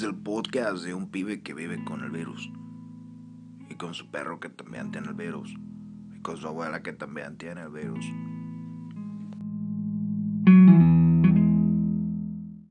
Es el podcast de un pibe que vive con el virus. Y con su perro que también tiene el virus. Y con su abuela que también tiene el virus.